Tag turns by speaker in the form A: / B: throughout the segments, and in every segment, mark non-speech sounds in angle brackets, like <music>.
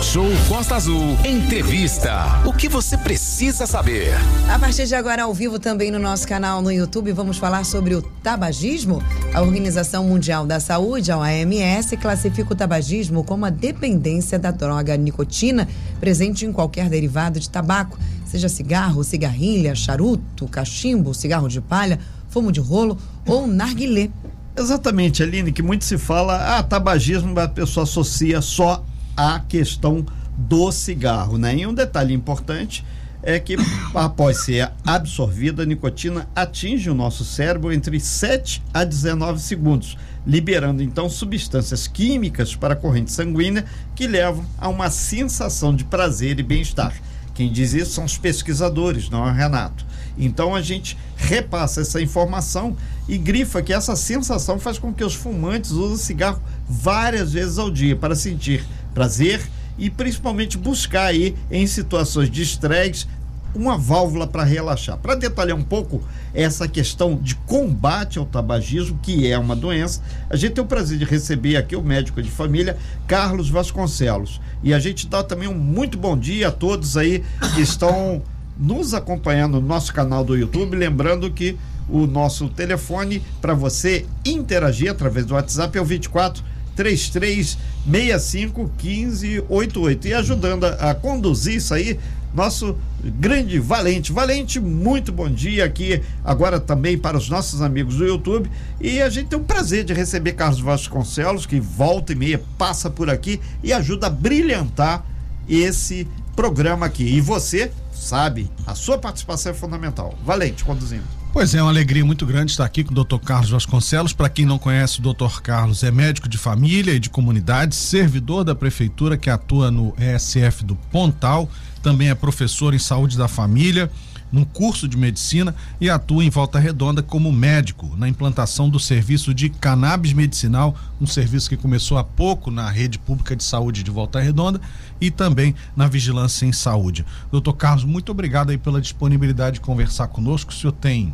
A: Talk Show Costa Azul. Entrevista. O que você precisa saber?
B: A partir de agora, ao vivo também no nosso canal no YouTube, vamos falar sobre o tabagismo. A Organização Mundial da Saúde, a OMS, classifica o tabagismo como a dependência da droga nicotina presente em qualquer derivado de tabaco, seja cigarro, cigarrilha, charuto, cachimbo, cigarro de palha, fumo de rolo ou narguilé.
C: Exatamente, Aline, que muito se fala, ah, tabagismo a pessoa associa só à questão do cigarro, né? E um detalhe importante é que após ser absorvida, a nicotina atinge o nosso cérebro entre 7 a 19 segundos, liberando então substâncias químicas para a corrente sanguínea que levam a uma sensação de prazer e bem-estar. Quem diz isso são os pesquisadores, não é o Renato. Então a gente repassa essa informação e grifa que essa sensação faz com que os fumantes usem cigarro várias vezes ao dia para sentir prazer e principalmente buscar aí em situações de estresse uma válvula para relaxar. Para detalhar um pouco essa questão de combate ao tabagismo, que é uma doença, a gente tem o prazer de receber aqui o médico de família, Carlos Vasconcelos. E a gente dá também um muito bom dia a todos aí que estão nos acompanhando no nosso canal do YouTube. Lembrando que o nosso telefone para você interagir através do WhatsApp é o 24 3365 1588. E ajudando a, a conduzir isso aí, nosso grande Valente. Valente, muito bom dia aqui agora também para os nossos amigos do YouTube. E a gente tem o prazer de receber Carlos Vasconcelos, que volta e meia passa por aqui e ajuda a brilhantar esse programa aqui. E você sabe, a sua participação é fundamental. Valente, conduzindo.
D: Pois é, uma alegria muito grande estar aqui com o Dr. Carlos Vasconcelos. Para quem não conhece, o Dr. Carlos é médico de família e de comunidade, servidor da prefeitura que atua no ESF do Pontal, também é professor em saúde da família num curso de medicina e atua em Volta Redonda como médico na implantação do serviço de cannabis medicinal, um serviço que começou há pouco na rede pública de saúde de Volta Redonda e também na vigilância em saúde. Doutor Carlos, muito obrigado aí pela disponibilidade de conversar conosco. O senhor tem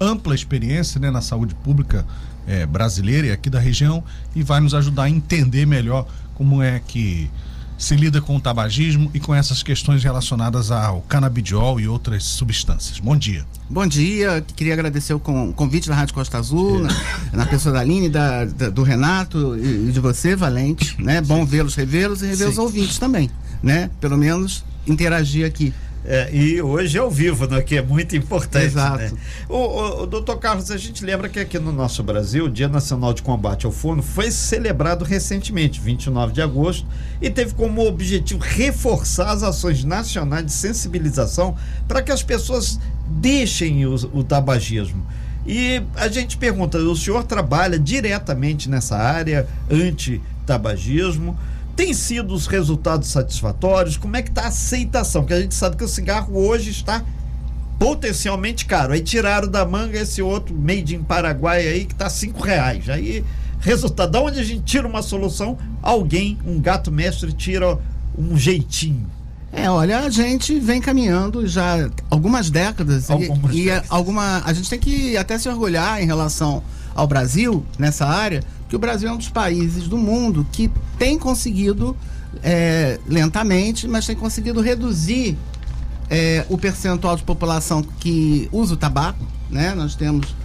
D: ampla experiência né, na saúde pública é, brasileira e aqui da região e vai nos ajudar a entender melhor como é que se lida com o tabagismo e com essas questões relacionadas ao canabidiol e outras substâncias. Bom dia.
E: Bom dia, queria agradecer o convite da Rádio Costa Azul, na, na, pessoa da Aline, da, da, do Renato e de você, Valente, né? Bom vê-los, revê-los e rever Sim. os ouvintes também, né? Pelo menos interagir aqui.
C: É, e hoje é ao vivo, né, que é muito importante.
E: Exato.
C: Né? O, o, o, doutor Carlos, a gente lembra que aqui no nosso Brasil, o Dia Nacional de Combate ao Fono foi celebrado recentemente, 29 de agosto, e teve como objetivo reforçar as ações nacionais de sensibilização para que as pessoas deixem o, o tabagismo. E a gente pergunta: o senhor trabalha diretamente nessa área anti-tabagismo? Tem sido os resultados satisfatórios? Como é que está a aceitação? Porque a gente sabe que o cigarro hoje está potencialmente caro. Aí tiraram da manga esse outro made in Paraguai aí que está cinco reais. Aí, resultado, da onde a gente tira uma solução, alguém, um gato mestre, tira um jeitinho.
E: É, olha, a gente vem caminhando já algumas décadas algumas e, décadas. e alguma a gente tem que até se orgulhar em relação ao Brasil nessa área, que o Brasil é um dos países do mundo que tem conseguido, é, lentamente, mas tem conseguido reduzir é, o percentual de população que usa o tabaco. Né? Nós temos,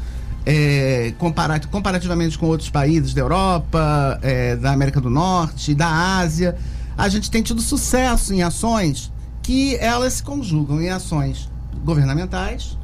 E: é, comparat comparativamente com outros países da Europa, é, da América do Norte, da Ásia, a gente tem tido sucesso em ações que elas se conjugam em ações governamentais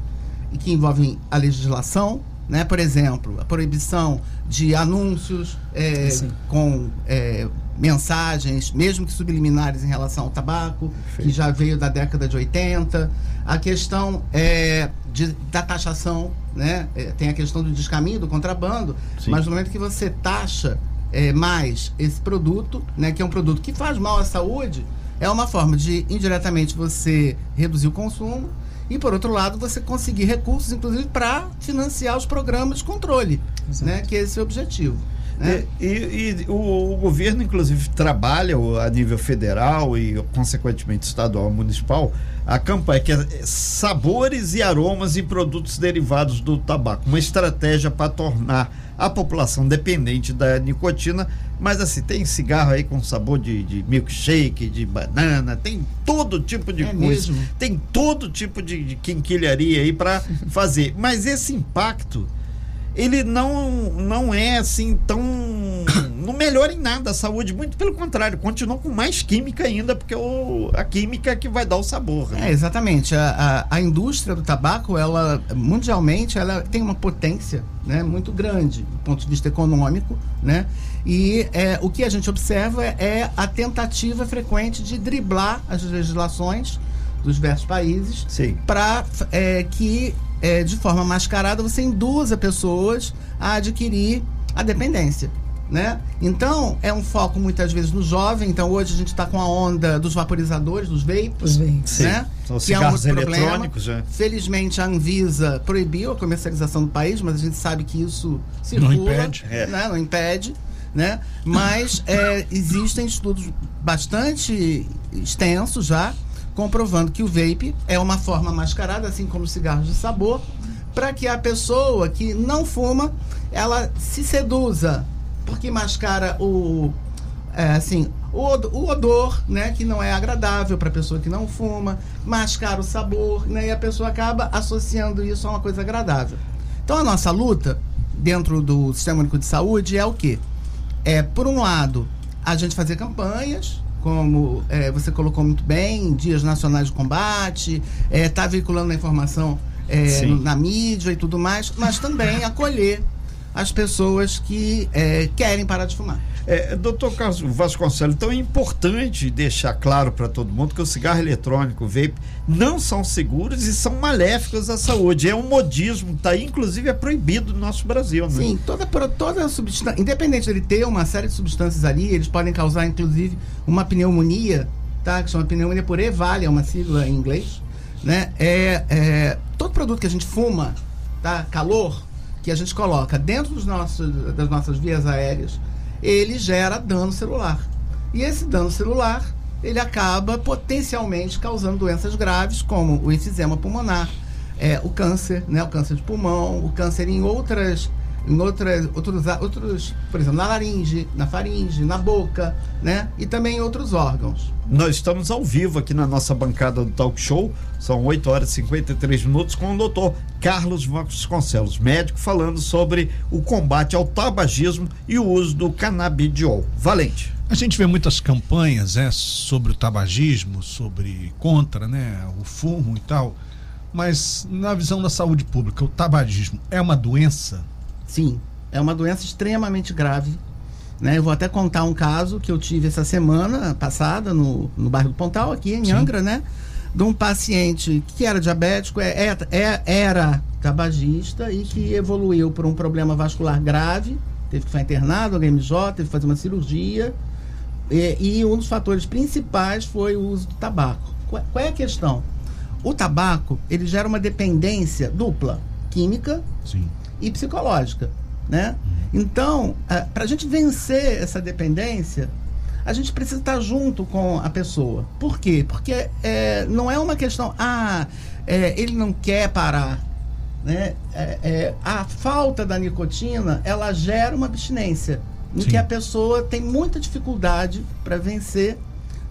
E: e que envolvem a legislação, né? Por exemplo, a proibição de anúncios é, com é, mensagens, mesmo que subliminares em relação ao tabaco, Perfeito. que já veio da década de 80. A questão é, de, da taxação, né? É, tem a questão do descaminho, do contrabando, Sim. mas no momento que você taxa é, mais esse produto, né, que é um produto que faz mal à saúde, é uma forma de indiretamente você reduzir o consumo e por outro lado você conseguir recursos, inclusive, para financiar os programas de controle, né? Que é esse o objetivo.
C: Né? E, e, e o, o, governo, inclusive, trabalha a nível federal e, consequentemente, estadual e municipal a campanha que é sabores e aromas e produtos derivados do tabaco. Uma estratégia para tornar a população dependente da nicotina. Mas assim, tem cigarro aí com sabor de, de milkshake, de banana, tem todo tipo de é coisa. Mesmo? Tem todo tipo de, de quinquilharia aí para <laughs> fazer. Mas esse impacto ele não, não é assim tão. <coughs> não melhora em nada a saúde, muito pelo contrário, continua com mais química ainda, porque o, a química é que vai dar o sabor.
E: Né? É, exatamente. A, a, a, indústria do tabaco, ela, mundialmente, ela tem uma potência né, muito grande do ponto de vista econômico, né? E é, o que a gente observa é a tentativa frequente de driblar as legislações dos diversos países para é, que é, de forma mascarada, você induz pessoas a adquirir a dependência. Né? Então, é um foco muitas vezes no jovem. Então, hoje a gente está com a onda dos vaporizadores, dos vapes. Os vapes. Né?
C: São que é um outro problema. Já.
E: Felizmente, a Anvisa proibiu a comercialização do país, mas a gente sabe que isso circula.
D: Não impede.
E: Né? É. Não impede. Né? Mas é, existem estudos bastante extensos já comprovando que o vape é uma forma mascarada, assim como cigarros de sabor, para que a pessoa que não fuma, ela se seduza, porque mascara o é, assim, o, o odor, né, que não é agradável para a pessoa que não fuma, mascara o sabor, né, e a pessoa acaba associando isso a uma coisa agradável. Então a nossa luta dentro do Sistema Único de Saúde é o quê? É, por um lado, a gente fazer campanhas, como é, você colocou muito bem, dias nacionais de combate, está é, tá veiculando a informação é, na mídia e tudo mais, mas também acolher as pessoas que é, querem parar de fumar.
C: É, doutor Carlos Vasconcelos, então é importante deixar claro para todo mundo que o cigarro eletrônico, o vape, não são seguros e são maléficos à saúde. É um modismo, tá? Inclusive é proibido no nosso Brasil, né?
E: Sim, toda, toda substância, independente de ele ter uma série de substâncias ali, eles podem causar, inclusive, uma pneumonia, tá? Que chama pneumonia por EVAL, é uma sigla em inglês, né? É, é, todo produto que a gente fuma, tá? Calor, que a gente coloca dentro dos nossos, das nossas vias aéreas, ele gera dano celular. E esse dano celular, ele acaba potencialmente causando doenças graves, como o enfisema pulmonar, é, o câncer, né, o câncer de pulmão, o câncer em outras em outras, outros, outros, por exemplo, na laringe, na faringe, na boca, né? E também em outros órgãos.
C: Nós estamos ao vivo aqui na nossa bancada do Talk Show, são 8 horas e 53 minutos, com o doutor Carlos Vasconcelos, médico, falando sobre o combate ao tabagismo e o uso do canabidiol. Valente.
D: A gente vê muitas campanhas é, sobre o tabagismo, sobre contra né, o fumo e tal, mas na visão da saúde pública, o tabagismo é uma doença?
E: Sim, é uma doença extremamente grave. Né? Eu vou até contar um caso que eu tive essa semana passada no, no bairro do Pontal, aqui em Sim. Angra, né? De um paciente que era diabético, é, é, é, era tabagista e que evoluiu por um problema vascular grave, teve que ficar internado, HMJ, teve que fazer uma cirurgia. E, e, um dos fatores principais foi o uso do tabaco. Qual, qual é a questão? O tabaco, ele gera uma dependência dupla, química
D: Sim
E: e psicológica, né? Então, é, para a gente vencer essa dependência, a gente precisa estar junto com a pessoa. Por quê? Porque é, não é uma questão, ah, é, ele não quer parar. Né? É, é a falta da nicotina, ela gera uma abstinência, em Sim. que a pessoa tem muita dificuldade para vencer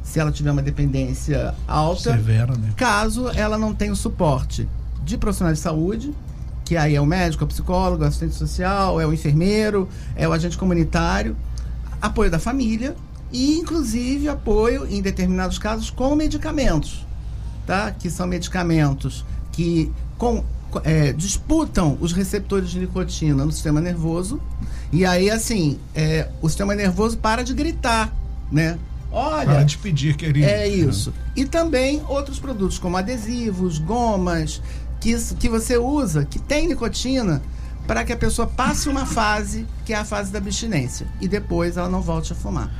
E: se ela tiver uma dependência alta,
D: Severa, né?
E: caso ela não tenha o suporte de profissionais de saúde, que aí é o médico, é o psicólogo, é o assistente social, é o enfermeiro, é o agente comunitário, apoio da família e, inclusive, apoio, em determinados casos, com medicamentos, tá? Que são medicamentos que com, é, disputam os receptores de nicotina no sistema nervoso e aí, assim, é, o sistema nervoso para de gritar, né?
D: Olha. Para de pedir, querido.
E: É isso. E também outros produtos como adesivos, gomas, que, que você usa, que tem nicotina, para que a pessoa passe uma fase, que é a fase da abstinência, e depois ela não volte a fumar.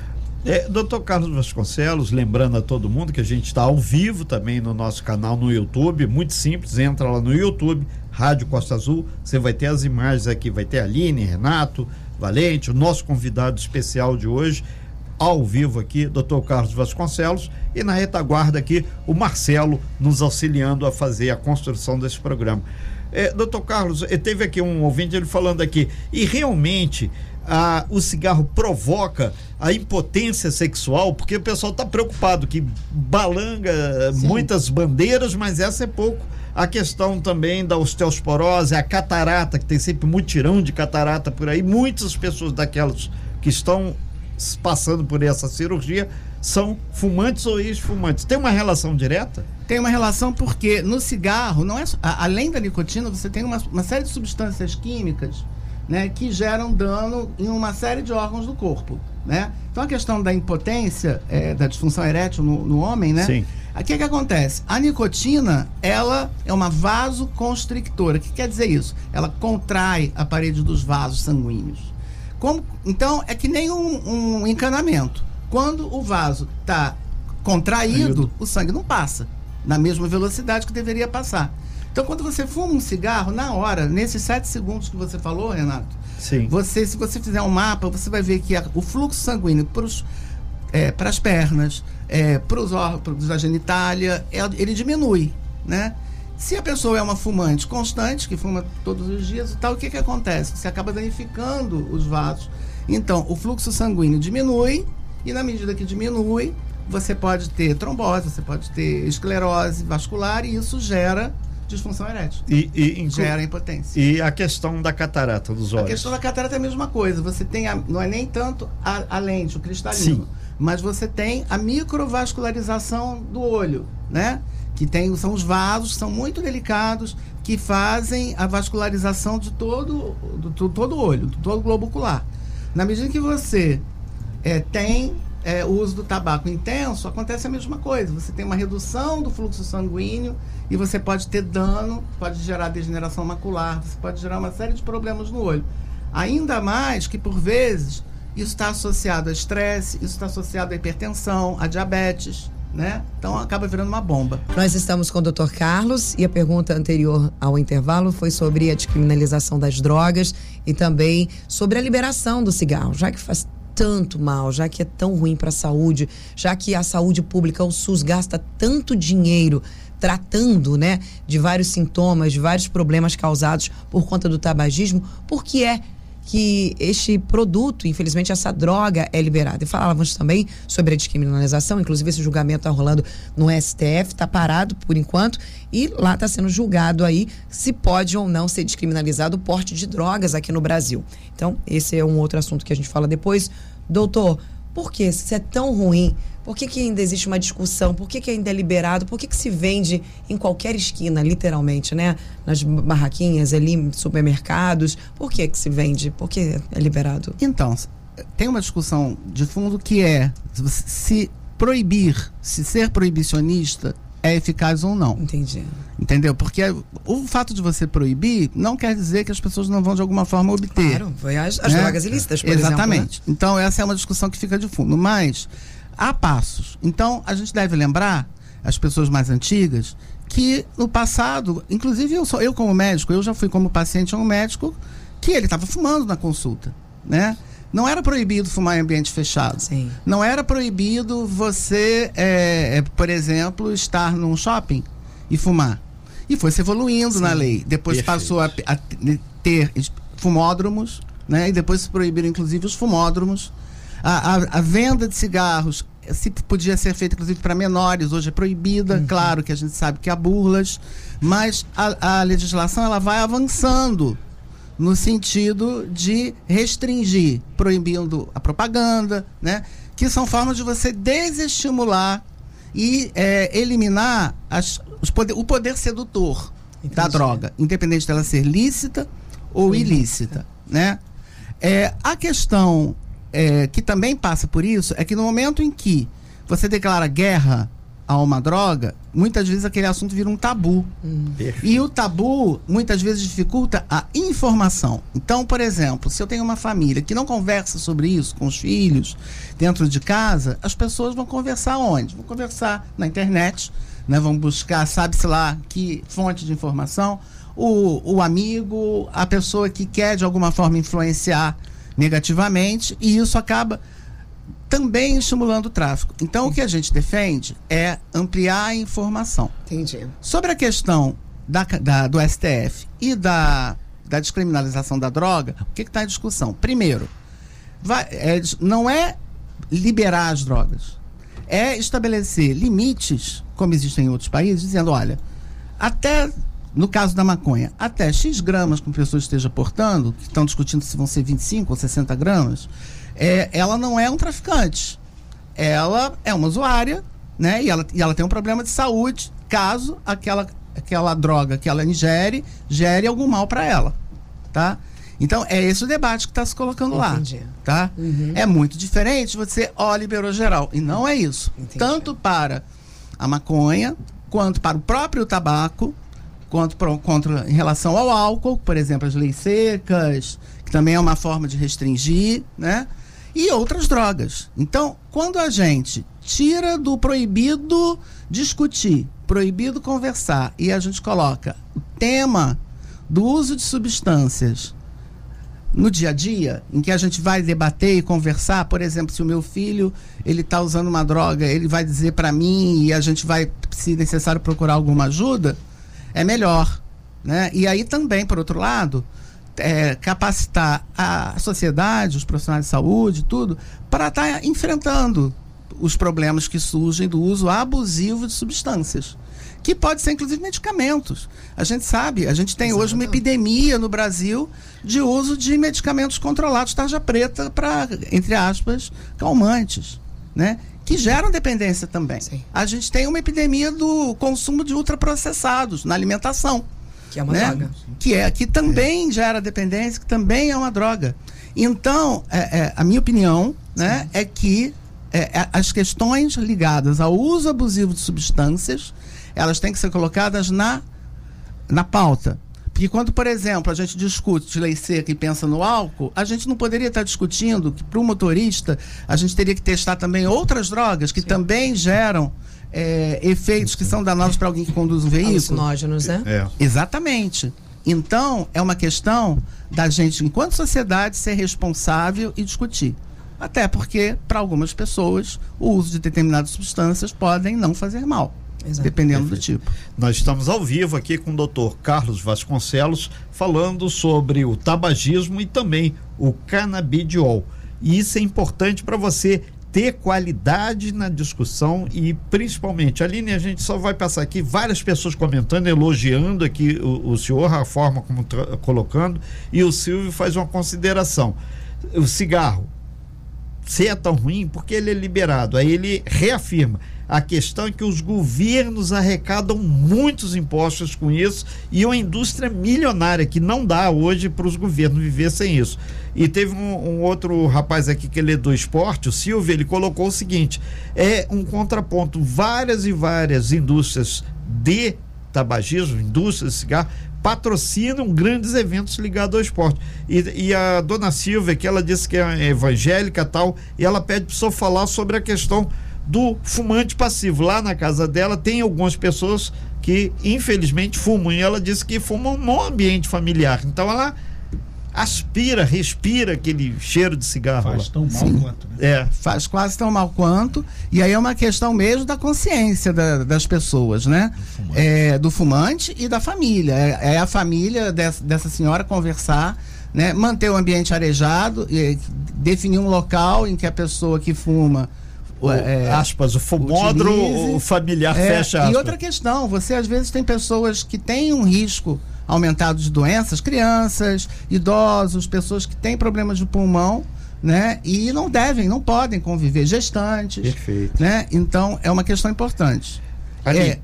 C: É, doutor Carlos Vasconcelos, lembrando a todo mundo que a gente está ao vivo também no nosso canal no YouTube, muito simples, entra lá no YouTube, Rádio Costa Azul, você vai ter as imagens aqui, vai ter a Aline, Renato, Valente, o nosso convidado especial de hoje, ao vivo aqui, Dr. Carlos Vasconcelos, e na retaguarda aqui, o Marcelo nos auxiliando a fazer a construção desse programa. É, doutor Carlos, eh, teve aqui um ouvinte ele falando aqui, e realmente a, o cigarro provoca a impotência sexual, porque o pessoal está preocupado que balanga Sim. muitas bandeiras, mas essa é pouco. A questão também da osteosporose, a catarata, que tem sempre mutirão de catarata por aí. Muitas pessoas daquelas que estão passando por essa cirurgia são fumantes ou ex-fumantes. Tem uma relação direta?
E: Tem uma relação porque no cigarro, não é além da nicotina, você tem uma, uma série de substâncias químicas né, que geram dano em uma série de órgãos do corpo. Né? Então a questão da impotência, é, da disfunção erétil no, no homem, né? Sim. O que, que acontece? A nicotina, ela é uma vasoconstrictora. O que quer dizer isso? Ela contrai a parede dos vasos sanguíneos. Como, então, é que nem um, um encanamento. Quando o vaso está contraído, o sangue não passa na mesma velocidade que deveria passar. Então, quando você fuma um cigarro, na hora, nesses sete segundos que você falou, Renato, Sim. você, se você fizer um mapa, você vai ver que a, o fluxo sanguíneo para é, as pernas, é, para os órgãos da genitália, ele diminui, né? Se a pessoa é uma fumante constante, que fuma todos os dias e tal, o que, que acontece? Você acaba danificando os vasos. Então, o fluxo sanguíneo diminui, e na medida que diminui, você pode ter trombose, você pode ter esclerose vascular, e isso gera disfunção erétil.
C: E, e
E: gera impotência.
C: E a questão da catarata dos olhos?
E: A questão da catarata é a mesma coisa. Você tem, a, não é nem tanto a, a lente, o cristalino, Sim. Mas você tem a microvascularização do olho, né? Que tem, são os vasos, são muito delicados, que fazem a vascularização de todo, do, todo o olho, de todo o globo ocular. Na medida que você é, tem é, o uso do tabaco intenso, acontece a mesma coisa. Você tem uma redução do fluxo sanguíneo e você pode ter dano, pode gerar degeneração macular, você pode gerar uma série de problemas no olho. Ainda mais que, por vezes, isso está associado a estresse, isso está associado a hipertensão, a diabetes. Né? Então acaba virando uma bomba.
B: Nós estamos com o Dr. Carlos e a pergunta anterior ao intervalo foi sobre a descriminalização das drogas e também sobre a liberação do cigarro, já que faz tanto mal, já que é tão ruim para a saúde, já que a saúde pública, o SUS gasta tanto dinheiro tratando, né, de vários sintomas, de vários problemas causados por conta do tabagismo, por que é que este produto, infelizmente, essa droga é liberada. E falávamos também sobre a descriminalização, inclusive esse julgamento está rolando no STF, está parado por enquanto, e lá está sendo julgado aí se pode ou não ser descriminalizado o porte de drogas aqui no Brasil. Então, esse é um outro assunto que a gente fala depois. Doutor, por que se é tão ruim? Por que, que ainda existe uma discussão? Por que, que ainda é liberado? Por que, que se vende em qualquer esquina, literalmente, né? Nas barraquinhas ali, supermercados. Por que, que se vende? Por que é liberado?
E: Então, tem uma discussão de fundo que é se proibir, se ser proibicionista é eficaz ou não.
B: Entendi.
E: Entendeu? Porque o fato de você proibir não quer dizer que as pessoas não vão de alguma forma obter.
B: Claro, foi as, as né? drogas ilícitas, por
E: Exatamente.
B: exemplo.
E: Né? Então, essa é uma discussão que fica de fundo. Mas há passos. Então, a gente deve lembrar, as pessoas mais antigas, que no passado, inclusive eu, sou, eu como médico, eu já fui como paciente a um médico que ele estava fumando na consulta, né? Não era proibido fumar em ambiente fechado.
B: Sim.
E: Não era proibido você, é, é, por exemplo, estar num shopping e fumar. E foi se evoluindo Sim. na lei. Depois Perfeito. passou a, a, ter fumódromos, né? E depois se proibiram, inclusive, os fumódromos. A, a, a venda de cigarros se podia ser feita, inclusive, para menores, hoje é proibida. Uhum. Claro que a gente sabe que há burlas, mas a, a legislação ela vai avançando no sentido de restringir, proibindo a propaganda, né? Que são formas de você desestimular e é, eliminar as, poder, o poder sedutor Entendi. da droga, independente dela ser lícita ou ilícita, né? É, a questão é, que também passa por isso é que no momento em que você declara guerra a uma droga, muitas vezes aquele assunto vira um tabu. Hum. E o tabu muitas vezes dificulta a informação. Então, por exemplo, se eu tenho uma família que não conversa sobre isso com os filhos dentro de casa, as pessoas vão conversar onde? Vão conversar na internet, né? vão buscar, sabe-se lá, que fonte de informação. O, o amigo, a pessoa que quer de alguma forma influenciar negativamente e isso acaba também estimulando o tráfico. Então, o que a gente defende é ampliar a informação.
B: Entendi.
E: Sobre a questão da, da, do STF e da, da descriminalização da droga, o que está em discussão? Primeiro, vai, é, não é liberar as drogas, é estabelecer limites, como existem em outros países, dizendo: olha, até no caso da maconha, até X gramas que uma pessoa esteja portando, que estão discutindo se vão ser 25 ou 60 gramas, é, ela não é um traficante. Ela é uma usuária, né? E ela, e ela tem um problema de saúde caso aquela, aquela droga que ela ingere gere algum mal para ela, tá? Então, é esse o debate que está se colocando Entendi. lá. Tá? Uhum. É muito diferente você, ó, liberou geral. E não é isso. Entendi. Tanto para a maconha, quanto para o próprio tabaco, quanto para, contra, em relação ao álcool, por exemplo, as leis secas, que também é uma forma de restringir, né? E outras drogas. Então, quando a gente tira do proibido discutir, proibido conversar, e a gente coloca o tema do uso de substâncias no dia a dia, em que a gente vai debater e conversar, por exemplo, se o meu filho ele está usando uma droga, ele vai dizer para mim e a gente vai, se necessário, procurar alguma ajuda, é melhor, né? E aí também, por outro lado, é, capacitar a sociedade, os profissionais de saúde, tudo, para estar tá enfrentando os problemas que surgem do uso abusivo de substâncias que pode ser inclusive medicamentos. A gente sabe, a gente tem Exato. hoje uma epidemia no Brasil de uso de medicamentos controlados, tarja preta, para, entre aspas, calmantes, né? Que geram dependência também. Sim. A gente tem uma epidemia do consumo de ultraprocessados na alimentação.
B: Que é uma né? droga.
E: Que, é, que também é. gera dependência, que também é uma droga. Então, é, é, a minha opinião né, é que é, é, as questões ligadas ao uso abusivo de substâncias elas têm que ser colocadas na, na pauta. Porque quando, por exemplo, a gente discute lei seca e pensa no álcool, a gente não poderia estar discutindo que para o motorista a gente teria que testar também outras drogas que Sim. também geram é, efeitos que são danosos para alguém que conduz um veículo.
B: Alucinógenos, né?
E: É. Exatamente. Então, é uma questão da gente, enquanto sociedade, ser responsável e discutir. Até porque, para algumas pessoas, o uso de determinadas substâncias podem não fazer mal. Exato. dependendo Perfeito. do tipo.
C: Nós estamos ao vivo aqui com o Dr. Carlos Vasconcelos falando sobre o tabagismo e também o canabidiol. E isso é importante para você ter qualidade na discussão e principalmente, Aline, a gente só vai passar aqui várias pessoas comentando, elogiando aqui o, o senhor, a forma como colocando, e o Silvio faz uma consideração. O cigarro, se é tão ruim, porque ele é liberado. Aí ele reafirma a questão é que os governos arrecadam muitos impostos com isso e uma indústria milionária que não dá hoje para os governos viver sem isso. E teve um, um, outro rapaz aqui que ele é do esporte, o Silvio, ele colocou o seguinte: é um contraponto. Várias e várias indústrias de tabagismo, indústrias de cigarro, patrocinam grandes eventos ligados ao esporte. E, e, a dona Silvia, que ela disse que é evangélica tal, e ela pede para o senhor falar sobre a questão do fumante passivo. Lá na casa dela tem algumas pessoas que infelizmente fumam e ela disse que fumam no ambiente familiar. Então ela aspira, respira aquele cheiro de cigarro.
E: Faz lá. tão mal Sim. quanto. Né? É. Faz quase tão mal quanto. E aí é uma questão mesmo da consciência da, das pessoas, né? Do fumante. É, do fumante e da família. É, é a família dessa, dessa senhora conversar. Né, manter o ambiente arejado, e definir um local em que a pessoa que fuma
C: o, é, aspas, o fumódromo, o familiar é, fecha aspas.
E: E outra questão, você às vezes tem pessoas que têm um risco aumentado de doenças, crianças, idosos, pessoas que têm problemas de pulmão, né? E não devem, não podem conviver, gestantes.
C: Perfeito.
E: Né? Então, é uma questão importante. Ali. É,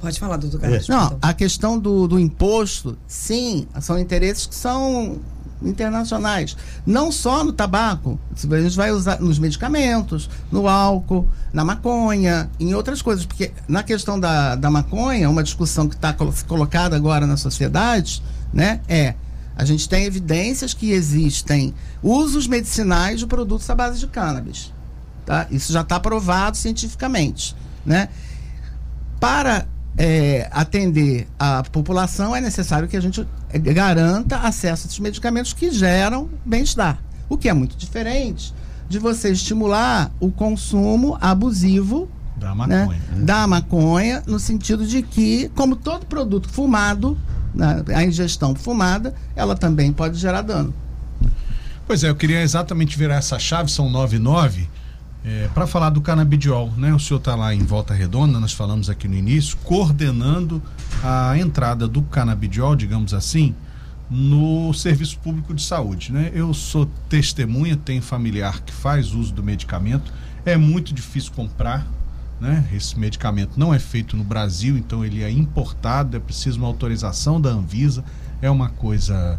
B: Pode falar, doutor Carlos.
E: Não, a questão do, do imposto, sim, são interesses que são internacionais. Não só no tabaco, a gente vai usar nos medicamentos, no álcool, na maconha, em outras coisas. Porque na questão da, da maconha, uma discussão que está colocada agora na sociedade, né, é a gente tem evidências que existem usos medicinais de produtos à base de cannabis. Tá? Isso já está provado cientificamente. Né? Para é, atender a população, é necessário que a gente garanta acesso a esses medicamentos que geram bem-estar. O que é muito diferente de você estimular o consumo abusivo
D: da maconha. Né?
E: Da maconha, no sentido de que, como todo produto fumado, né, a ingestão fumada, ela também pode gerar dano.
D: Pois é, eu queria exatamente virar essa chave, são 9 e 9, é, para falar do canabidiol. Né? O senhor está lá em Volta Redonda, nós falamos aqui no início, coordenando a entrada do canabidiol, digamos assim, no serviço público de saúde. Né? Eu sou testemunha, tenho familiar que faz uso do medicamento, é muito difícil comprar. Né? Esse medicamento não é feito no Brasil, então ele é importado, é preciso uma autorização da Anvisa, é uma coisa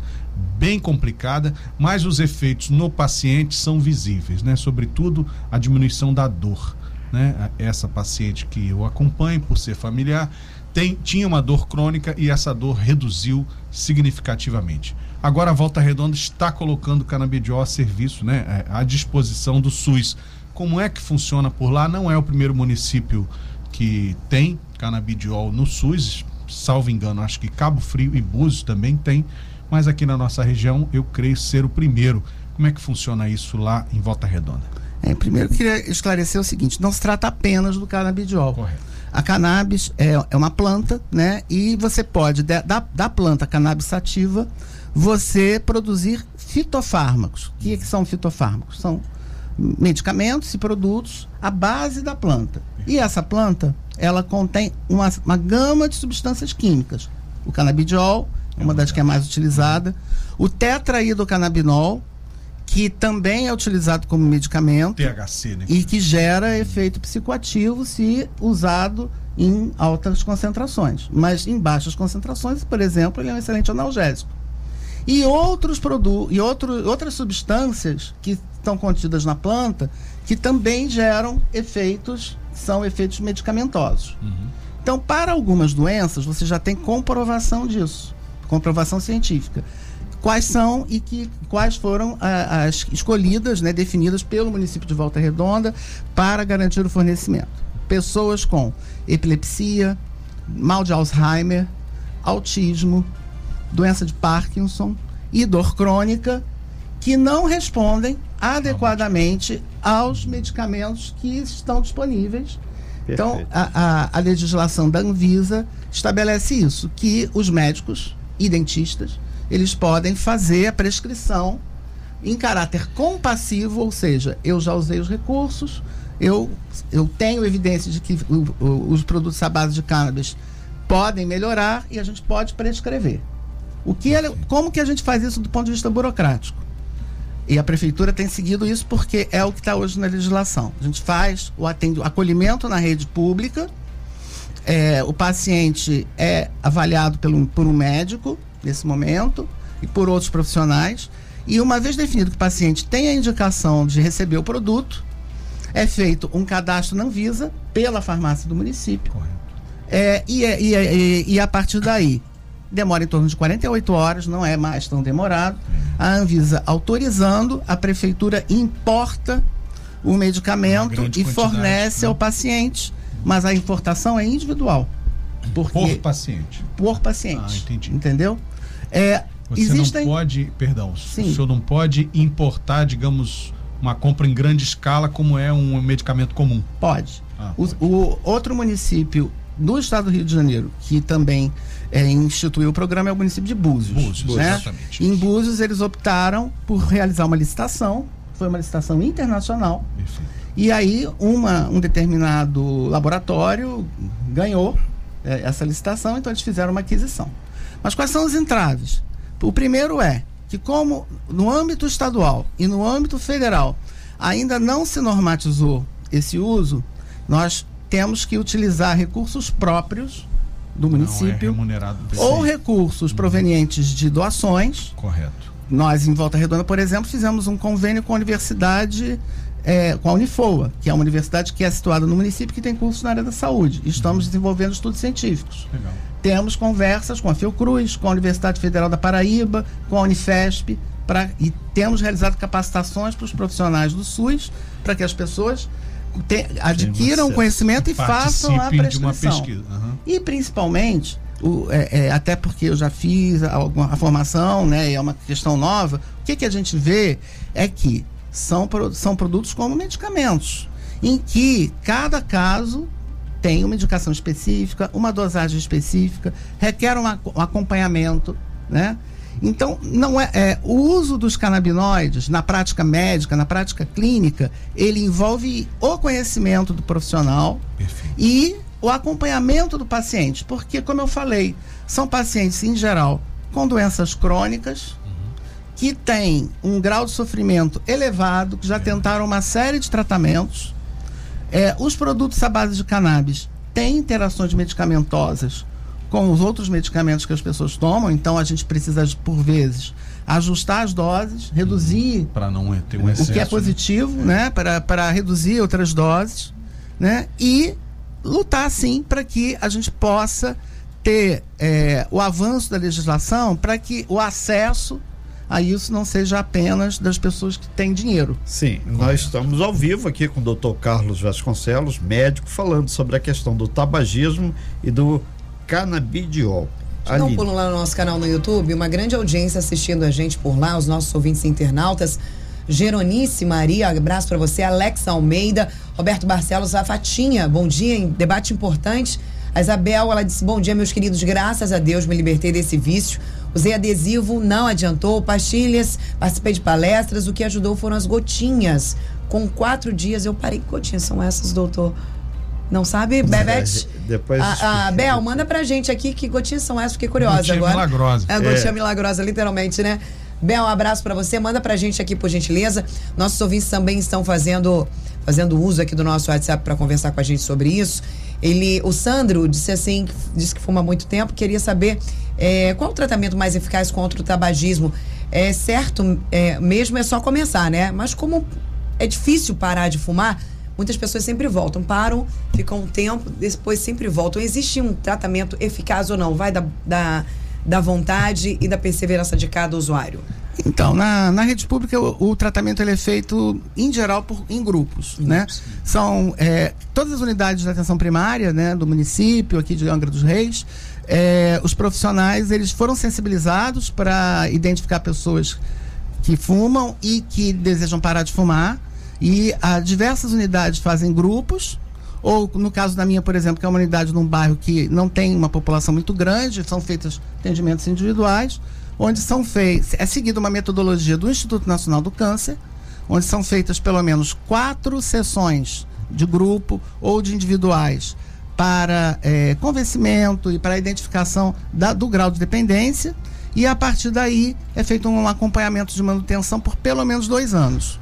D: bem complicada, mas os efeitos no paciente são visíveis, né? Sobretudo a diminuição da dor, né? Essa paciente que eu acompanho por ser familiar tem, tinha uma dor crônica e essa dor reduziu significativamente. Agora a Volta Redonda está colocando o canabidiol a serviço, né? É, à disposição do SUS. Como é que funciona por lá? Não é o primeiro município que tem canabidiol no SUS, salvo engano, acho que Cabo Frio e Búzios também tem mas aqui na nossa região eu creio ser o primeiro. Como é que funciona isso lá em Volta Redonda?
E: É, primeiro eu queria esclarecer o seguinte: não se trata apenas do canabidiol. Correto. A cannabis é, é uma planta, né? E você pode, da, da planta cannabis sativa, você produzir fitofármacos. O que, é que são fitofármacos? São medicamentos e produtos à base da planta. E essa planta, ela contém uma, uma gama de substâncias químicas. O canabidiol uma das que é mais utilizada. O tetraidrocannabinol, que também é utilizado como medicamento.
D: THC, né?
E: E que gera efeito psicoativo se usado em altas concentrações. Mas em baixas concentrações, por exemplo, ele é um excelente analgésico. E outros produtos e outro, outras substâncias que estão contidas na planta que também geram efeitos, são efeitos medicamentosos. Uhum. Então, para algumas doenças, você já tem comprovação disso comprovação científica. Quais são e que, quais foram a, as escolhidas, né, definidas pelo município de Volta Redonda para garantir o fornecimento? Pessoas com epilepsia, mal de Alzheimer, autismo, doença de Parkinson e dor crônica que não respondem adequadamente aos medicamentos que estão disponíveis. Então, Perfeito. Então, a, a, a legislação da Anvisa estabelece isso, que os médicos e dentistas, eles podem fazer a prescrição em caráter compassivo, ou seja, eu já usei os recursos, eu, eu tenho evidência de que o, o, os produtos à base de cannabis podem melhorar e a gente pode prescrever. O que ele, como que a gente faz isso do ponto de vista burocrático? E a prefeitura tem seguido isso porque é o que está hoje na legislação. A gente faz o acolhimento na rede pública, é, o paciente é avaliado pelo, por um médico nesse momento e por outros profissionais. E uma vez definido que o paciente tem a indicação de receber o produto, é feito um cadastro na Anvisa pela farmácia do município. É, e, é, e, é, e, e, a partir daí, demora em torno de 48 horas, não é mais tão demorado. A Anvisa autorizando, a prefeitura importa o medicamento e fornece né? ao paciente mas a importação é individual.
D: Porque, por paciente.
E: Por paciente. Ah, entendi. Entendeu? É,
D: Você existem... não pode, perdão, Sim. o senhor não pode importar, digamos, uma compra em grande escala como é um medicamento comum.
E: Pode. Ah, o, pode. o, outro município do estado do Rio de Janeiro que também é, instituiu o programa é o município de Búzios. Búzios, né? exatamente. Em Búzios eles optaram por realizar uma licitação, foi uma licitação internacional. Perfeito e aí uma, um determinado laboratório ganhou é, essa licitação, então eles fizeram uma aquisição. Mas quais são os entraves? O primeiro é que como no âmbito estadual e no âmbito federal ainda não se normatizou esse uso, nós temos que utilizar recursos próprios do município
D: é
E: ou recursos uhum. provenientes de doações.
D: Correto.
E: Nós, em Volta Redonda, por exemplo, fizemos um convênio com a Universidade é, com a Unifoa, que é uma universidade que é situada no município que tem cursos na área da saúde. Estamos uhum. desenvolvendo estudos científicos. Legal. Temos conversas com a Fiocruz, com a Universidade Federal da Paraíba, com a Unifesp, pra, e temos realizado capacitações para os profissionais do SUS, para que as pessoas te, adquiram conhecimento e façam a prescrição. Uhum. E principalmente o, é, é, até porque eu já fiz alguma, a formação, né, é uma questão nova, o que, que a gente vê é que são, são produtos como medicamentos, em que cada caso tem uma indicação específica, uma dosagem específica, requer um, um acompanhamento, né? Então, não é, é, o uso dos canabinoides na prática médica, na prática clínica, ele envolve o conhecimento do profissional Perfeito. e o acompanhamento do paciente, porque, como eu falei, são pacientes, em geral, com doenças crônicas. Que têm um grau de sofrimento elevado, que já é. tentaram uma série de tratamentos. É, os produtos à base de cannabis têm interações medicamentosas com os outros medicamentos que as pessoas tomam, então a gente precisa, por vezes, ajustar as doses, reduzir.
D: Uhum. Para não ter um excesso.
E: O que é né? positivo, né? né? Para reduzir outras doses, né? E lutar sim para que a gente possa ter é, o avanço da legislação para que o acesso a isso não seja apenas das pessoas que têm dinheiro.
C: Sim, nós estamos ao vivo aqui com o doutor Carlos Vasconcelos, médico, falando sobre a questão do tabagismo e do canabidiol.
B: Um pulo lá no nosso canal no YouTube, uma grande audiência assistindo a gente por lá, os nossos ouvintes internautas. Geronice Maria, abraço para você. Alex Almeida, Roberto Barcelos, a Fatinha, bom dia, em debate importante. A Isabel, ela disse: Bom dia, meus queridos, graças a Deus me libertei desse vício. Usei adesivo, não adiantou. Pastilhas, participei de palestras, o que ajudou foram as gotinhas. Com quatro dias eu parei. Que gotinhas são essas, doutor? Não sabe, Bebete?
C: É, depois.
B: A, a Bel, manda pra gente aqui que gotinhas são essas, fiquei curiosa gotinha agora.
D: Milagrosa.
B: É, gotinha é. milagrosa, literalmente, né? Bel, um abraço para você. Manda pra gente aqui, por gentileza. Nossos ouvintes também estão fazendo, fazendo uso aqui do nosso WhatsApp para conversar com a gente sobre isso. Ele, o Sandro disse assim, disse que fuma há muito tempo, queria saber é, qual o tratamento mais eficaz contra o tabagismo. É certo, é, mesmo é só começar, né? Mas como é difícil parar de fumar, muitas pessoas sempre voltam, param, ficam um tempo, depois sempre voltam. Existe um tratamento eficaz ou não? Vai da, da da vontade e da perseverança de cada usuário?
E: Então, na, na rede pública, o, o tratamento ele é feito, em geral, por, em grupos. Em né? São é, todas as unidades de atenção primária né, do município, aqui de Angra dos Reis, é, os profissionais eles foram sensibilizados para identificar pessoas que fumam e que desejam parar de fumar. E a, diversas unidades fazem grupos ou no caso da minha, por exemplo, que é uma unidade num bairro que não tem uma população muito grande, são feitos atendimentos individuais, onde são feitos, é seguida uma metodologia do Instituto Nacional do Câncer, onde são feitas pelo menos quatro sessões de grupo ou de individuais para é, convencimento e para identificação da, do grau de dependência. E a partir daí é feito um acompanhamento de manutenção por pelo menos dois anos,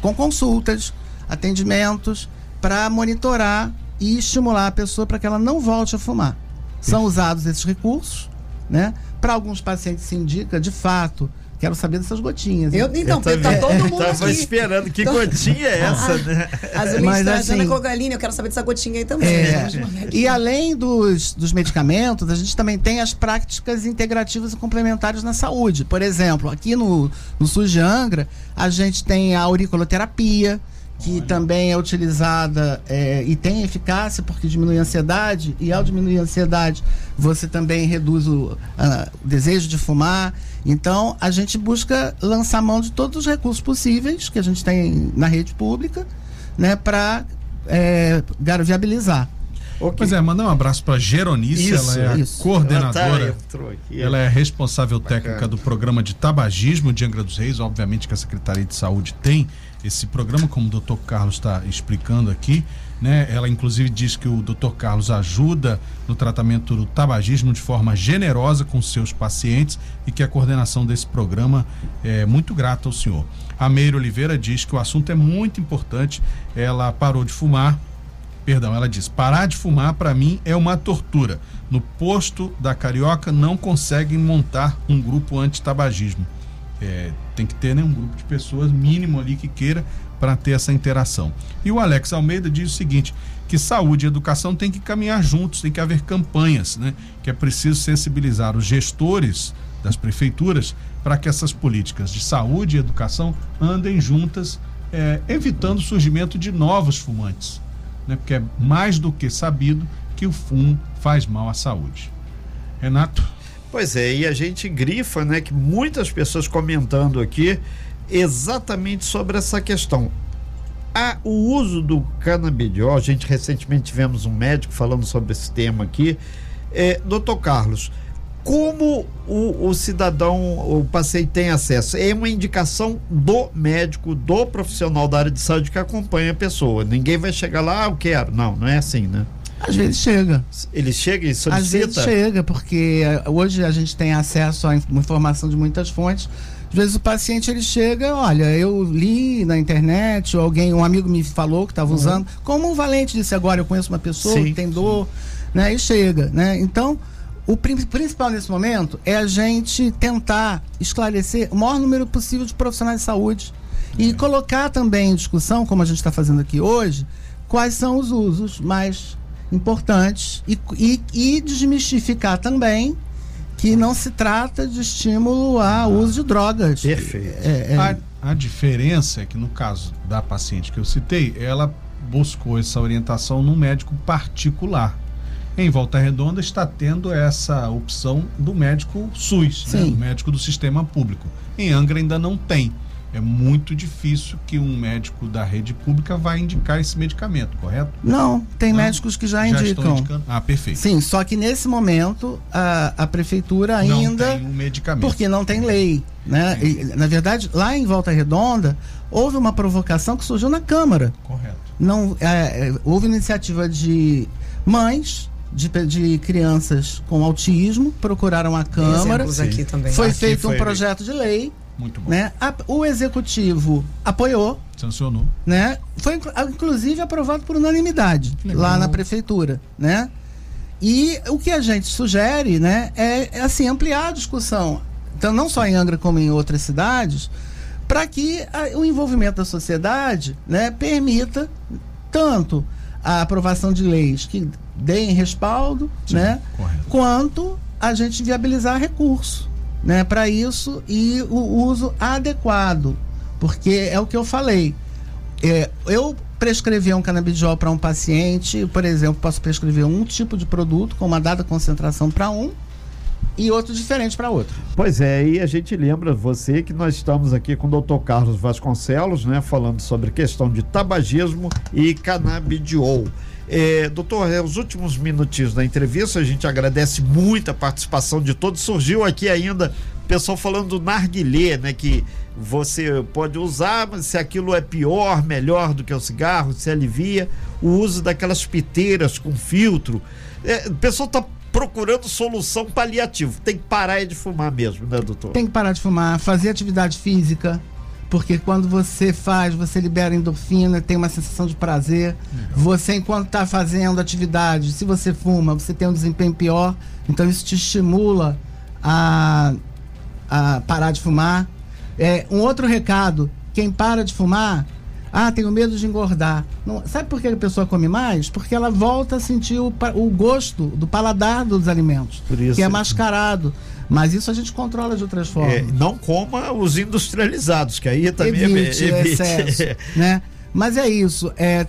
E: com consultas, atendimentos para monitorar e estimular a pessoa para que ela não volte a fumar. São usados esses recursos, né? Para alguns pacientes se indica, de fato, Quero saber dessas gotinhas.
B: Eu, então, porque tá todo mundo
C: Tava
B: aqui.
C: esperando. Que gotinha é essa, né?
B: As Mas, assim, Cogalina, eu quero saber dessa gotinha aí também.
E: É, e além dos, dos medicamentos, a gente também tem as práticas integrativas e complementares na saúde. Por exemplo, aqui no, no SUS de Angra, a gente tem a auriculoterapia, que Olha. também é utilizada é, e tem eficácia porque diminui a ansiedade e ao diminuir a ansiedade você também reduz o, a, o desejo de fumar. Então a gente busca lançar mão de todos os recursos possíveis que a gente tem na rede pública, né, para é, viabilizar.
D: Okay. Pois é, mandar um abraço para Geronice, isso, ela é isso. a coordenadora. Ela, tá, ela é a responsável Bacana. técnica do programa de tabagismo de Angra dos Reis. Obviamente que a Secretaria de Saúde tem esse programa, como o doutor Carlos está explicando aqui. Né? Ela, inclusive, diz que o doutor Carlos ajuda no tratamento do tabagismo de forma generosa com seus pacientes e que a coordenação desse programa é muito grata ao senhor. A Meire Oliveira diz que o assunto é muito importante. Ela parou de fumar. Perdão, ela diz: parar de fumar para mim é uma tortura. No posto da Carioca não conseguem montar um grupo anti-tabagismo. É, tem que ter né, um grupo de pessoas mínimo ali que queira para ter essa interação. E o Alex Almeida diz o seguinte: que saúde e educação tem que caminhar juntos, tem que haver campanhas, né? Que é preciso sensibilizar os gestores das prefeituras para que essas políticas de saúde e educação andem juntas, é, evitando o surgimento de novos fumantes, né? Porque é mais do que sabido que o fumo faz mal à saúde. Renato?
C: Pois é, e a gente grifa, né, que muitas pessoas comentando aqui exatamente sobre essa questão. A, o uso do canabidiol, a gente recentemente tivemos um médico falando sobre esse tema aqui. É, doutor Carlos, como o, o, cidadão, o paciente tem acesso? É uma indicação do médico, do profissional da área de saúde que acompanha a pessoa. Ninguém vai chegar lá, ah, eu quero. Não, não é assim, né?
E: Às vezes chega.
C: Ele chega e solicita?
E: Às vezes chega, porque eh, hoje a gente tem acesso à informação de muitas fontes. Às vezes o paciente ele chega, olha, eu li na internet, ou alguém, um amigo me falou que estava uhum. usando, como o Valente disse agora, eu conheço uma pessoa sim, que tem dor, né? E chega, né? Então, o principal nesse momento é a gente tentar esclarecer o maior número possível de profissionais de saúde e colocar também em discussão, como a gente está fazendo aqui hoje, quais são os usos mais importantes e, e, e desmistificar também que não se trata de estímulo ao uso de drogas.
C: Perfeito.
D: É, é... A, a diferença é que no caso da paciente que eu citei, ela buscou essa orientação num médico particular. Em Volta Redonda está tendo essa opção do médico SUS, né? do médico do sistema público. Em Angra ainda não tem é muito difícil que um médico da rede pública vá indicar esse medicamento, correto?
E: Não, tem Não? médicos que já, já indicam.
D: Ah, perfeito.
E: Sim, só que nesse momento a, a prefeitura ainda.
D: Não tem um medicamento.
E: Porque não tem lei. Né? E, na verdade, lá em Volta Redonda, houve uma provocação que surgiu na Câmara.
D: Correto.
E: Não, é, é houve iniciativa de mães de, de, crianças com autismo, procuraram a Câmara.
B: Aqui também.
E: Foi
B: aqui
E: feito foi um projeto de lei
D: muito bom.
E: Né? A, o executivo apoiou.
D: Sancionou.
E: Né? Foi inclusive aprovado por unanimidade lá na prefeitura, né? E o que a gente sugere, né, é, é assim ampliar a discussão, então não só em Angra como em outras cidades, para que a, o envolvimento da sociedade, né, permita tanto a aprovação de leis que deem respaldo, Sim, né, correto. quanto a gente viabilizar recurso né, para isso e o uso adequado, porque é o que eu falei. É, eu prescrever um canabidiol para um paciente, por exemplo, posso prescrever um tipo de produto com uma dada concentração para um e outro diferente para outro.
C: Pois é, e a gente lembra você que nós estamos aqui com o Dr. Carlos Vasconcelos, né, falando sobre questão de tabagismo e canabidiol. É, doutor, é, os últimos minutinhos da entrevista, a gente agradece muito a participação de todos. Surgiu aqui ainda pessoal falando do narguilé, né? Que você pode usar, mas se aquilo é pior, melhor do que o cigarro, se alivia. O uso daquelas piteiras com filtro. É, o pessoal está procurando solução paliativa. Tem que parar de fumar mesmo, né, doutor?
E: Tem que parar de fumar, fazer atividade física porque quando você faz, você libera endorfina, tem uma sensação de prazer. Você, enquanto está fazendo atividade, se você fuma, você tem um desempenho pior. Então, isso te estimula a, a parar de fumar. É, um outro recado: quem para de fumar, ah, tenho medo de engordar. Não, sabe por que a pessoa come mais? Porque ela volta a sentir o, o gosto do paladar dos alimentos, que é mascarado. Mas isso a gente controla de outras formas. É,
C: não coma os industrializados, que aí também
E: evite, é, <laughs> evite. Excesso, né? Mas é isso. É,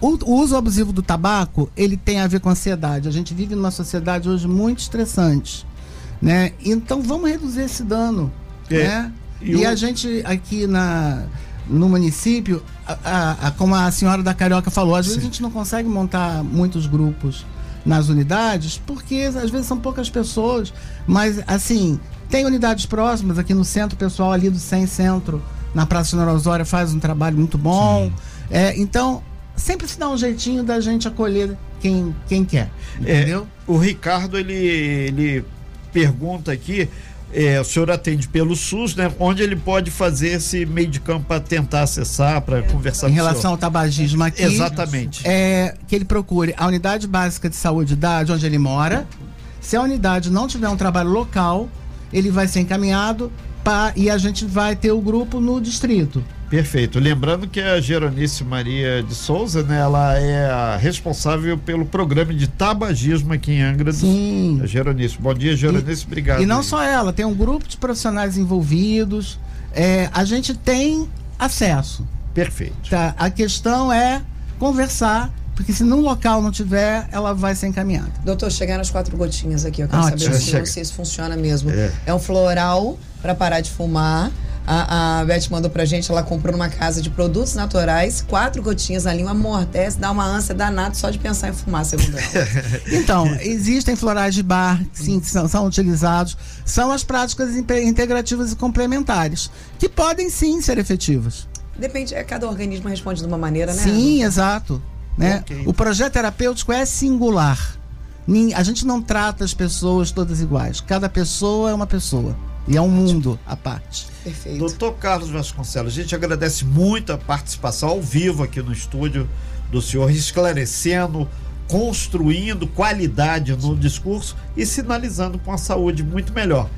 E: o, o, uso abusivo do tabaco, ele tem a ver com ansiedade. A gente vive numa sociedade hoje muito estressante, né? Então vamos reduzir esse dano, é, né? E, e o... a gente aqui na no município, a, a, como a senhora da Carioca falou, às Sim. vezes a gente não consegue montar muitos grupos nas unidades, porque às vezes são poucas pessoas, mas assim, tem unidades próximas aqui no centro, o pessoal ali do Sem Centro, na Praça General Osório, faz um trabalho muito bom. É, então, sempre se dá um jeitinho da gente acolher quem, quem quer. É, entendeu?
C: É, o Ricardo, ele, ele pergunta aqui. É, o senhor atende pelo SUS, né? Onde ele pode fazer esse meio de campo para tentar acessar, para conversar
E: em com Em relação ao tabagismo aqui.
C: Exatamente.
E: É que ele procure a unidade básica de saúde da onde ele mora. Se a unidade não tiver um trabalho local, ele vai ser encaminhado pra, e a gente vai ter o grupo no distrito.
C: Perfeito. Lembrando que a Geronice Maria de Souza, né, ela é a responsável pelo programa de tabagismo aqui em Angra.
E: Sim.
C: A Geronice. Bom dia, Geronice.
E: E,
C: obrigado.
E: E não aí. só ela, tem um grupo de profissionais envolvidos. É, a gente tem acesso.
C: Perfeito.
E: Tá? A questão é conversar porque se no local não tiver, ela vai ser encaminhada.
B: Doutor, chegaram as quatro gotinhas aqui, eu quero
E: Ótimo.
B: saber se,
C: Chega.
B: se isso funciona mesmo.
C: É.
B: É, um floral para parar de fumar. A, a Beth mandou pra gente, ela comprou numa casa de produtos naturais, quatro gotinhas ali, uma amortece, dá uma ânsia danada só de pensar em fumar, segundo ela. <laughs>
E: Então, existem florais de bar, sim, que são, são utilizados. São as práticas inte- integrativas e complementares, que podem sim ser efetivas.
B: Depende, é, cada organismo responde de uma maneira, né?
E: Sim, exato. Né?
C: Ok.
E: O projeto terapêutico é singular. A gente não trata as pessoas todas iguais. Cada pessoa é uma pessoa. E é um mundo à parte.
B: Perfeito.
C: Doutor Carlos Vasconcelos, a gente agradece muito a participação ao vivo aqui no estúdio do senhor, esclarecendo, construindo qualidade no discurso e sinalizando com a saúde muito melhor.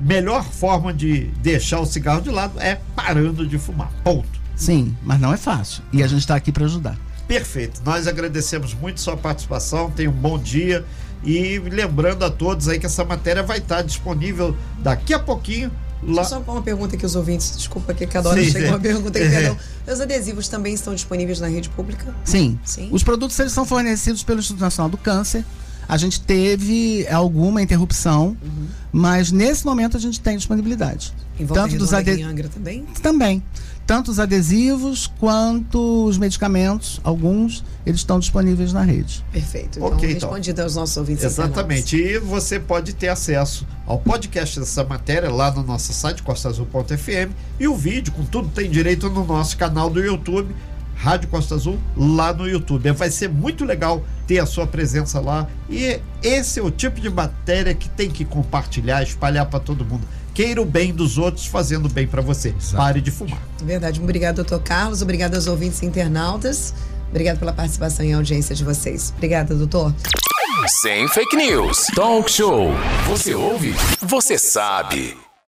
C: Melhor forma de deixar o cigarro de lado é parando de fumar. Ponto.
E: Sim, mas não é fácil. E a gente está aqui para ajudar.
C: Perfeito. Nós agradecemos muito sua participação. Tenha um bom dia. E lembrando a todos aí que essa matéria vai estar disponível daqui a pouquinho lá.
B: Só uma pergunta que os ouvintes, desculpa que cada hora
C: Sim,
B: chega uma pergunta aqui, <laughs> perdão. Os adesivos também estão disponíveis na rede pública?
E: Sim.
B: Sim.
E: Os produtos eles são fornecidos pelo Instituto Nacional do Câncer. A gente teve alguma interrupção, mas nesse momento a gente tem disponibilidade.
B: Em volta
E: Tanto dos ade-
B: aqui em Angra também?
E: Também. Tanto os adesivos quanto os medicamentos, alguns, eles estão disponíveis na rede.
B: Perfeito. Então,
C: Ok, então.
B: respondido aos nossos ouvintes.
C: Exatamente. E você pode ter acesso ao podcast dessa matéria lá no nosso site, costaazul.fm, e o vídeo com tudo tem direito no nosso canal do YouTube, Rádio Costa Azul, lá no YouTube. Vai ser muito legal ter a sua presença lá. E esse é o tipo de matéria que tem que compartilhar, espalhar para todo mundo. Queira o bem dos outros fazendo bem para você. Pare de fumar.
B: Verdade. Obrigado, doutor Carlos. Obrigado aos ouvintes e internautas. Obrigado pela participação e audiência de vocês. Obrigada, doutor.
A: Sem fake news. Talk show. Você ouve? Você sabe.